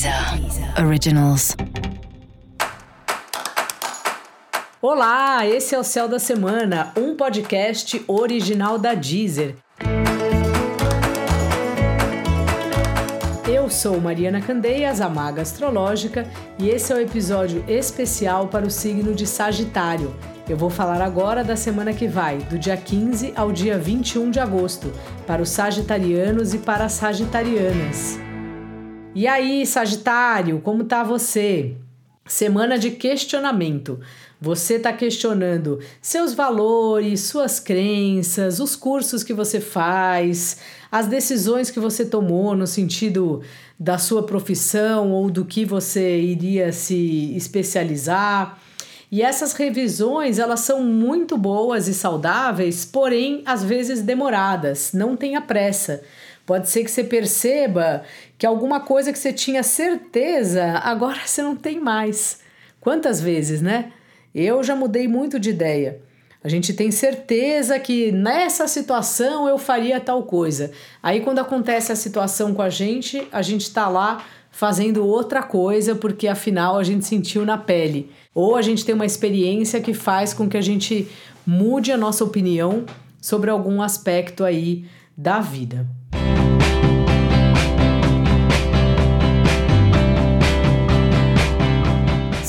Deezer Originals. Olá, esse é o Céu da Semana, um podcast original da Deezer. Eu sou Mariana Candeias, a Maga Astrológica, e esse é o episódio especial para o signo de Sagitário. Eu vou falar agora da semana que vai, do dia 15 ao dia 21 de agosto, para os sagitarianos e para as sagitarianas. E aí, Sagitário, como tá você? Semana de questionamento. Você está questionando seus valores, suas crenças, os cursos que você faz, as decisões que você tomou no sentido da sua profissão ou do que você iria se especializar. E essas revisões, elas são muito boas e saudáveis, porém às vezes demoradas. Não tenha pressa. Pode ser que você perceba que alguma coisa que você tinha certeza, agora você não tem mais. Quantas vezes, né? Eu já mudei muito de ideia. A gente tem certeza que nessa situação eu faria tal coisa. Aí, quando acontece a situação com a gente, a gente está lá fazendo outra coisa porque afinal a gente sentiu na pele. Ou a gente tem uma experiência que faz com que a gente mude a nossa opinião sobre algum aspecto aí da vida.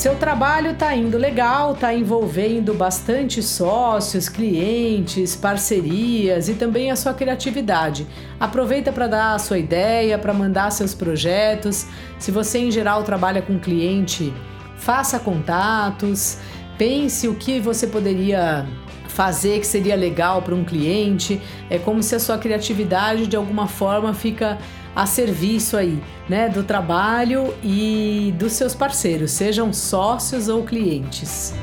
Seu trabalho está indo legal, está envolvendo bastante sócios, clientes, parcerias e também a sua criatividade. Aproveita para dar a sua ideia, para mandar seus projetos. Se você em geral trabalha com cliente, faça contatos, pense o que você poderia fazer que seria legal para um cliente. É como se a sua criatividade de alguma forma fica a serviço aí, né, do trabalho e dos seus parceiros, sejam sócios ou clientes.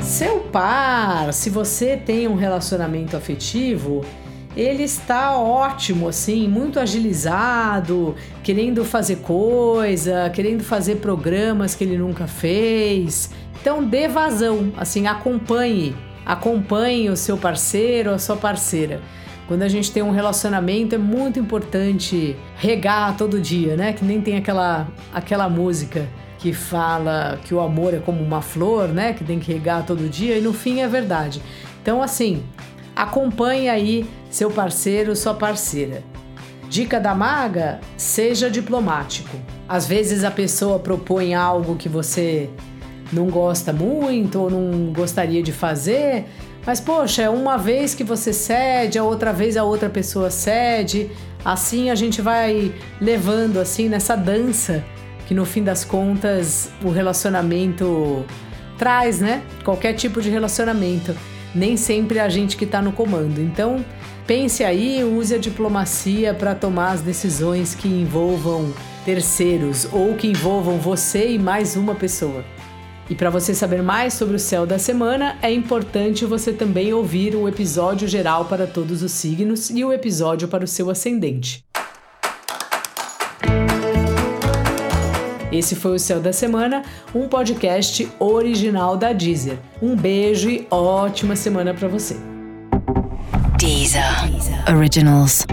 Seu par, se você tem um relacionamento afetivo, ele está ótimo, assim, muito agilizado, querendo fazer coisa, querendo fazer programas que ele nunca fez. Então dê vazão, assim, acompanhe Acompanhe o seu parceiro a sua parceira. Quando a gente tem um relacionamento é muito importante regar todo dia, né? Que nem tem aquela, aquela música que fala que o amor é como uma flor, né? Que tem que regar todo dia e no fim é verdade. Então, assim, acompanhe aí seu parceiro, sua parceira. Dica da maga: seja diplomático. Às vezes a pessoa propõe algo que você não gosta muito ou não gostaria de fazer, mas poxa, é uma vez que você cede, a outra vez a outra pessoa cede, assim a gente vai levando assim nessa dança que no fim das contas o relacionamento traz, né? Qualquer tipo de relacionamento, nem sempre é a gente que está no comando. Então, pense aí, use a diplomacia para tomar as decisões que envolvam terceiros ou que envolvam você e mais uma pessoa. E para você saber mais sobre o céu da semana, é importante você também ouvir o episódio geral para todos os signos e o episódio para o seu ascendente. Esse foi o Céu da Semana, um podcast original da Deezer. Um beijo e ótima semana para você. Deezer. Originals.